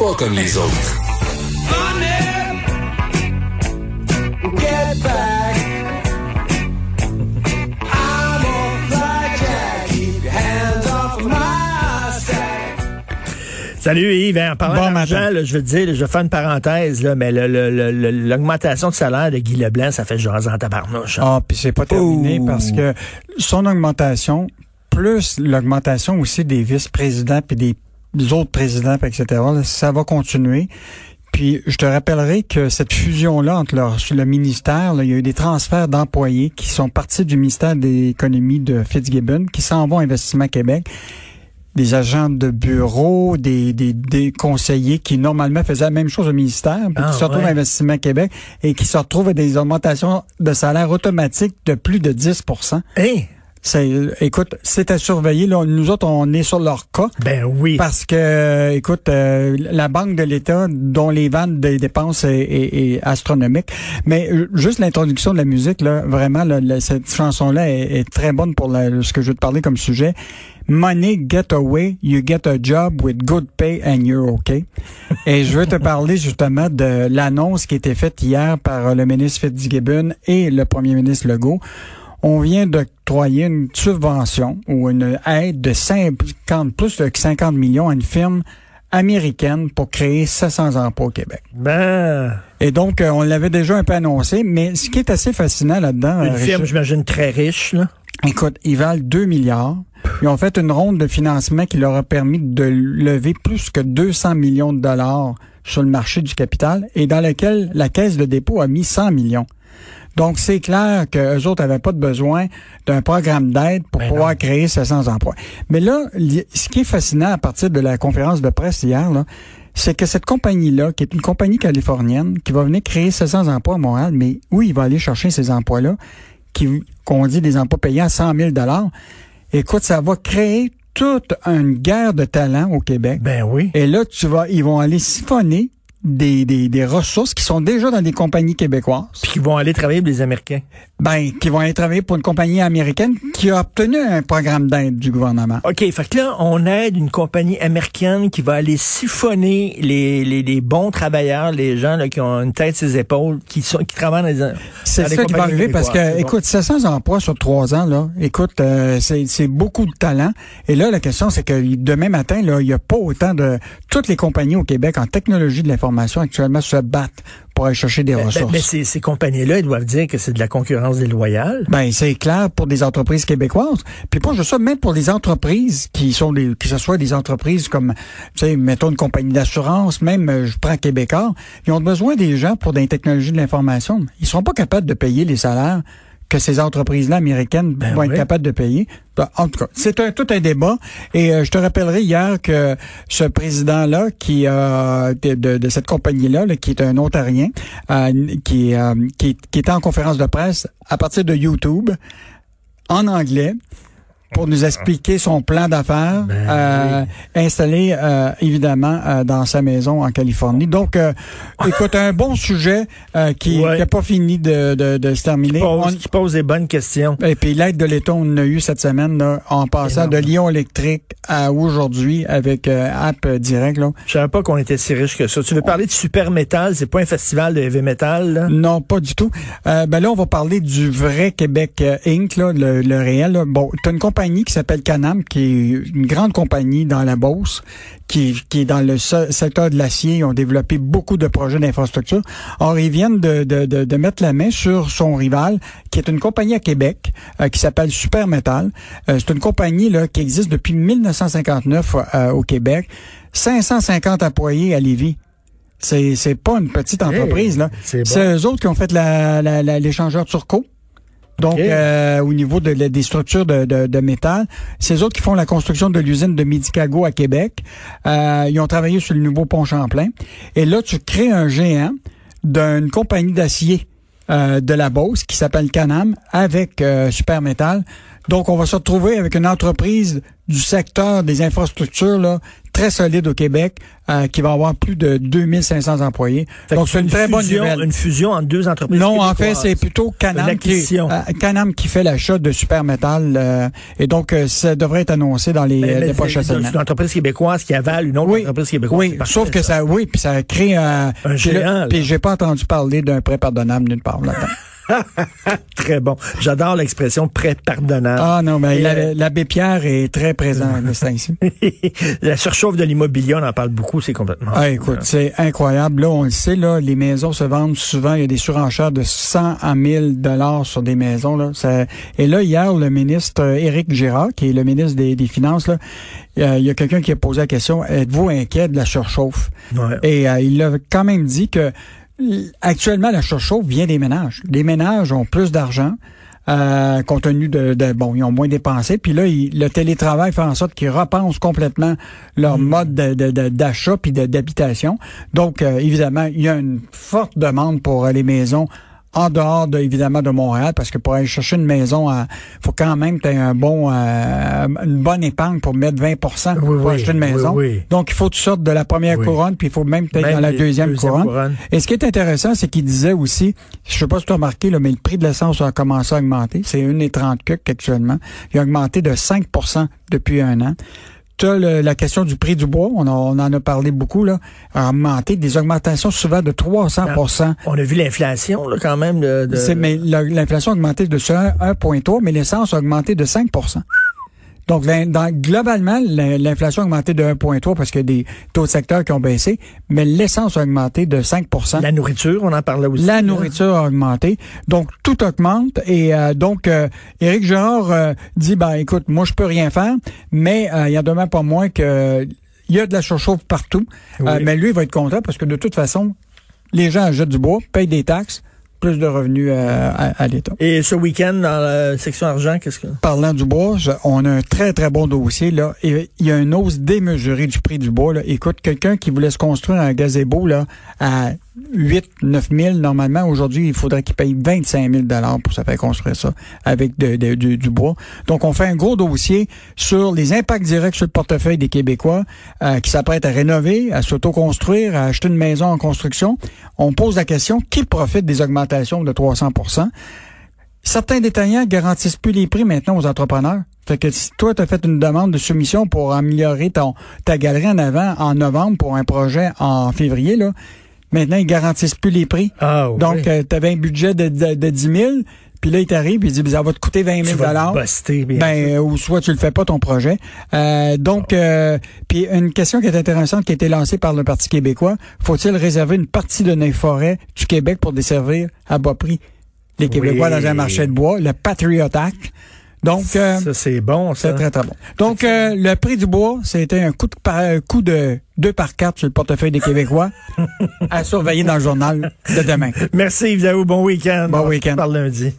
pas comme les autres. Salut Yves, en parlant Bon d'argent, je veux te dire, je vais faire une parenthèse, là, mais le- le- le- le- l'augmentation de salaire de Guy Leblanc, ça fait jaser en tabarnouche. hein. Ah, puis c'est pas terminé Ouh. parce que son augmentation, plus l'augmentation aussi des vice-présidents puis des autres présidents, etc., là, ça va continuer. Puis je te rappellerai que cette fusion-là entre leur, le ministère, là, il y a eu des transferts d'employés qui sont partis du ministère de l'économie de Fitzgibbon, qui s'en vont à Investissement Québec. Des agents de bureau, des, des, des conseillers qui normalement faisaient la même chose au ministère, puis Ah, qui se retrouvent ouais. à Investissement Québec et qui se retrouvent à des augmentations de salaire automatiques de plus de 10 Hey, écoute, c'est à surveiller. Là, nous autres, on est sur leur cas. ben oui. Parce que, euh, écoute, euh, la Banque de l'État, dont les ventes des dépenses est, est- est astronomique, mais euh, juste l'introduction de la musique, là, vraiment, là, cette chanson-là est, est très bonne pour la- ce que je veux te parler comme sujet. Money get away, you get a job with good pay and you're okay. Et je veux te parler justement de l'annonce qui a été faite hier par euh, le ministre Fitzgibbon et le premier ministre Legault. On vient d'octroyer une subvention ou une aide de 50, plus de 50 millions à une firme américaine pour créer 700 emplois au Québec. Ben, Et donc, euh, on l'avait déjà un peu annoncé, mais ce qui est assez fascinant là-dedans, une euh, firme, j'imagine, très riche, là. écoute, ils valent 2 milliards. Ils ont fait une ronde de financement qui leur a permis de lever plus que 200 millions de dollars sur le marché du capital et dans lequel la caisse de dépôt a mis 100 millions. Donc, c'est clair qu'eux autres n'avaient pas de besoin d'un programme d'aide pour Ben pouvoir non. créer 700 emplois. Mais là, ce qui est fascinant à partir de la conférence de presse hier, là, c'est que cette compagnie-là, qui est une compagnie californienne, qui va venir créer 700 emplois à Montréal, mais où il va aller chercher ces emplois-là, qui qu'on dit des emplois payés à 100 000 Écoute, ça va créer toute une guerre de talent au Québec. Ben oui. Et là, tu vas, ils vont aller siphonner des, des, des ressources qui sont déjà dans des compagnies québécoises, Puis qu'ils vont aller travailler pour les Américains. ben, qui vont aller travailler pour une compagnie américaine qui a obtenu un programme d'aide du gouvernement. OK, fait que là, on aide une compagnie américaine qui va aller siphonner les, les, les bons travailleurs, les gens là, qui ont une tête sur les épaules, qui sont qui travaillent dans les C'est ça qui va arriver parce que, bon. écoute, 700 emplois sur trois ans, là, écoute, euh, c'est c'est beaucoup de talent. Et là, la question, c'est que demain matin, là, il n'y a pas autant de... Toutes les compagnies au Québec en technologie de l'information actuellement se battent pour aller chercher des Ben, ressources. ben, ces, ces compagnies-là, ils doivent dire que c'est de la concurrence déloyale. Ben, c'est clair pour des entreprises québécoises. Puis pas juste ça, même pour les entreprises qui sont des, que ce soit des entreprises comme, tu sais, mettons une compagnie d'assurance, même, euh, je prends Québécois, ils ont besoin des gens pour des technologies de l'information. Ils seront pas capables de payer les salaires que ces entreprises-là américaines Ben vont oui. être capables de payer. En tout cas, c'est un, tout un débat. Et euh, je te rappellerai hier que ce président-là, qui euh, de, de- de cette compagnie-là, là, qui est un Ontarien, euh, qui, euh, qui, qui était en conférence de presse à partir de YouTube, en anglais, pour nous expliquer son plan d'affaires, Ben euh, installé euh, évidemment euh, dans sa maison en Californie. Donc, euh, écoute, un bon sujet euh, qui Ouais. n'a pas fini de, de, de se terminer. Pose, On- qui pose des bonnes questions. et puis l'aide de l'État, on a eu cette semaine là, en passant Énorme. de Lyon électrique à aujourd'hui avec euh, App Direct. Là. Je savais pas qu'on était si riche que ça. Tu veux parler de super metal, c'est pas un festival de heavy metal, là? Non, pas du tout. Euh, ben là, on va parler du vrai Québec Inc., là, le, le réel. là. Bon, tu une compagnie qui s'appelle Canam, qui est une grande compagnie dans la Beauce, qui, qui est dans le se- secteur de l'acier. Ils ont développé beaucoup de projets d'infrastructure. Or, ils viennent de, de, de, de mettre la main sur son rival, qui est une compagnie à Québec, euh, qui s'appelle Super Metal. Euh, c'est une compagnie là, qui existe depuis 1959 euh, au Québec. 550 employés à Lévis. C'est, c'est pas une petite entreprise, là. c'est bon. Eux autres qui ont fait la- l'échangeur Turco. Donc, euh, au niveau de, la- des structures de, de, de métal, c'est eux autres qui font la construction de l'usine de Medicago à Québec. Euh, ils ont travaillé sur le nouveau pont Champlain. Et là, tu crées un géant d'une compagnie d'acier euh, de la Beauce qui s'appelle Canam avec euh, Super Metal. Donc, on va se retrouver avec une entreprise du secteur des infrastructures là, très solide au Québec euh, qui va avoir plus de 2500 employés. Donc, c'est une, très bonne nouvelle. Une fusion entre deux entreprises Non, en fait, c'est plutôt Canam qui, euh, Canam qui fait l'achat de Supermetal. Euh, et donc, euh, ça devrait être annoncé dans les, les prochaines semaines. C'est une entreprise québécoise qui avale une autre entreprise québécoise. Oui, sauf que ça. oui, puis ça crée un géant. Puis j'ai pas entendu parler d'un prêt pardonnable nulle part là-dedans. très bon. J'adore l'expression prêt pardonnable. Ah non, mais euh, l'abbé Pierre est très présent à ici. la surchauffe de l'immobilier, on en parle beaucoup, c'est complètement. Ah, écoute, c'est incroyable. Là, on le sait, là, les maisons se vendent souvent. Il y a des surenchères de 100 à 1000 dollars sur des maisons. Là. et là, hier, le ministre euh, Éric Girard, qui est le ministre des, Finances, là, il y a quelqu'un qui a posé la question êtes-vous inquiet de la surchauffe? Et euh, il a quand même dit que actuellement, la surchauffe vient des ménages. Les ménages ont plus d'argent. Euh, compte tenu de, bon, ils ont moins dépensé. Puis là, le télétravail fait en sorte qu'ils repensent complètement leur mm. mode d'achat puis d'habitation. Donc, euh, évidemment, il y a une forte demande pour les maisons en dehors de, évidemment de Montréal parce que pour aller chercher une maison il faut quand même que tu aies un bon euh, une bonne épargne pour mettre 20% pour acheter une maison. Donc il faut que tu sortes de la première couronne puis il faut même être dans la deuxième, couronne. Et ce qui est intéressant c'est qu'il disait aussi je sais pas si tu as remarqué là, mais le prix de l'essence a commencé à augmenter, c'est 1,30 actuellement. Il a augmenté de 5% depuis un an la question du prix du bois, on, en a parlé beaucoup, là, a augmenté, des augmentations souvent de 300% On a vu l'inflation quand même. De, Mais l'inflation a augmenté de 1,3, mais l'essence a augmenté de 5 donc, globalement, l'inflation a augmenté de 1,3 parce qu'il y a des taux de secteur qui ont baissé, mais l'essence a augmenté de 5% La nourriture, on en parlait aussi. La nourriture a augmenté. Donc, tout augmente. Et euh, donc, euh, Éric Girard euh, dit, ben écoute, moi, je peux rien faire, mais il y a demain pas moins que il y a de la surchauffe partout. mais lui, il va être content parce que de toute façon, les gens achètent du bois, payent des taxes, plus de revenus euh, à, l'État. Et ce week-end, dans la section argent, qu'est-ce que... Parlant du bois, on a un très, très bon dossier. Là. il y a une hausse démesurée du prix du bois. Là. Écoute, quelqu'un qui voulait se construire un gazebo là, à 8, 9 000 normalement. Aujourd'hui, il faudrait qu'il paye 25 000 pour se faire construire ça avec du, bois. Donc, on fait un gros dossier sur les impacts directs sur le portefeuille des Québécois euh, qui s'apprêtent à rénover, à s'auto-construire, à acheter une maison en construction. On pose la question, qui profite des augmentations de 300% Certains détaillants garantissent plus les prix maintenant aux entrepreneurs. Fait que si toi, tu as fait une demande de soumission pour améliorer ton, ta galerie en avant en novembre pour un projet en février, là, Maintenant, ils garantissent plus les prix. Ah, Donc, euh, tu avais un budget de, de, de 10 000, puis là, il t'arrive, il dit, ben, ça va te coûter 20 000 dollars. Ben, ou soit tu le fais pas ton projet. Euh, donc, euh, puis une question qui est intéressante qui a été lancée par le Parti québécois, faut-il réserver une partie de nos forêts du Québec pour desservir à bas prix les Québécois dans un marché de bois, le Patriot Act? Donc, euh, ça c'est bon, c'est très très bon. Donc, euh, le prix du bois, c'était un coup de un coup de deux par quatre sur le portefeuille des Québécois à surveiller dans le journal de demain. Merci Yves Bon week-end. Bon week-end. Par lundi.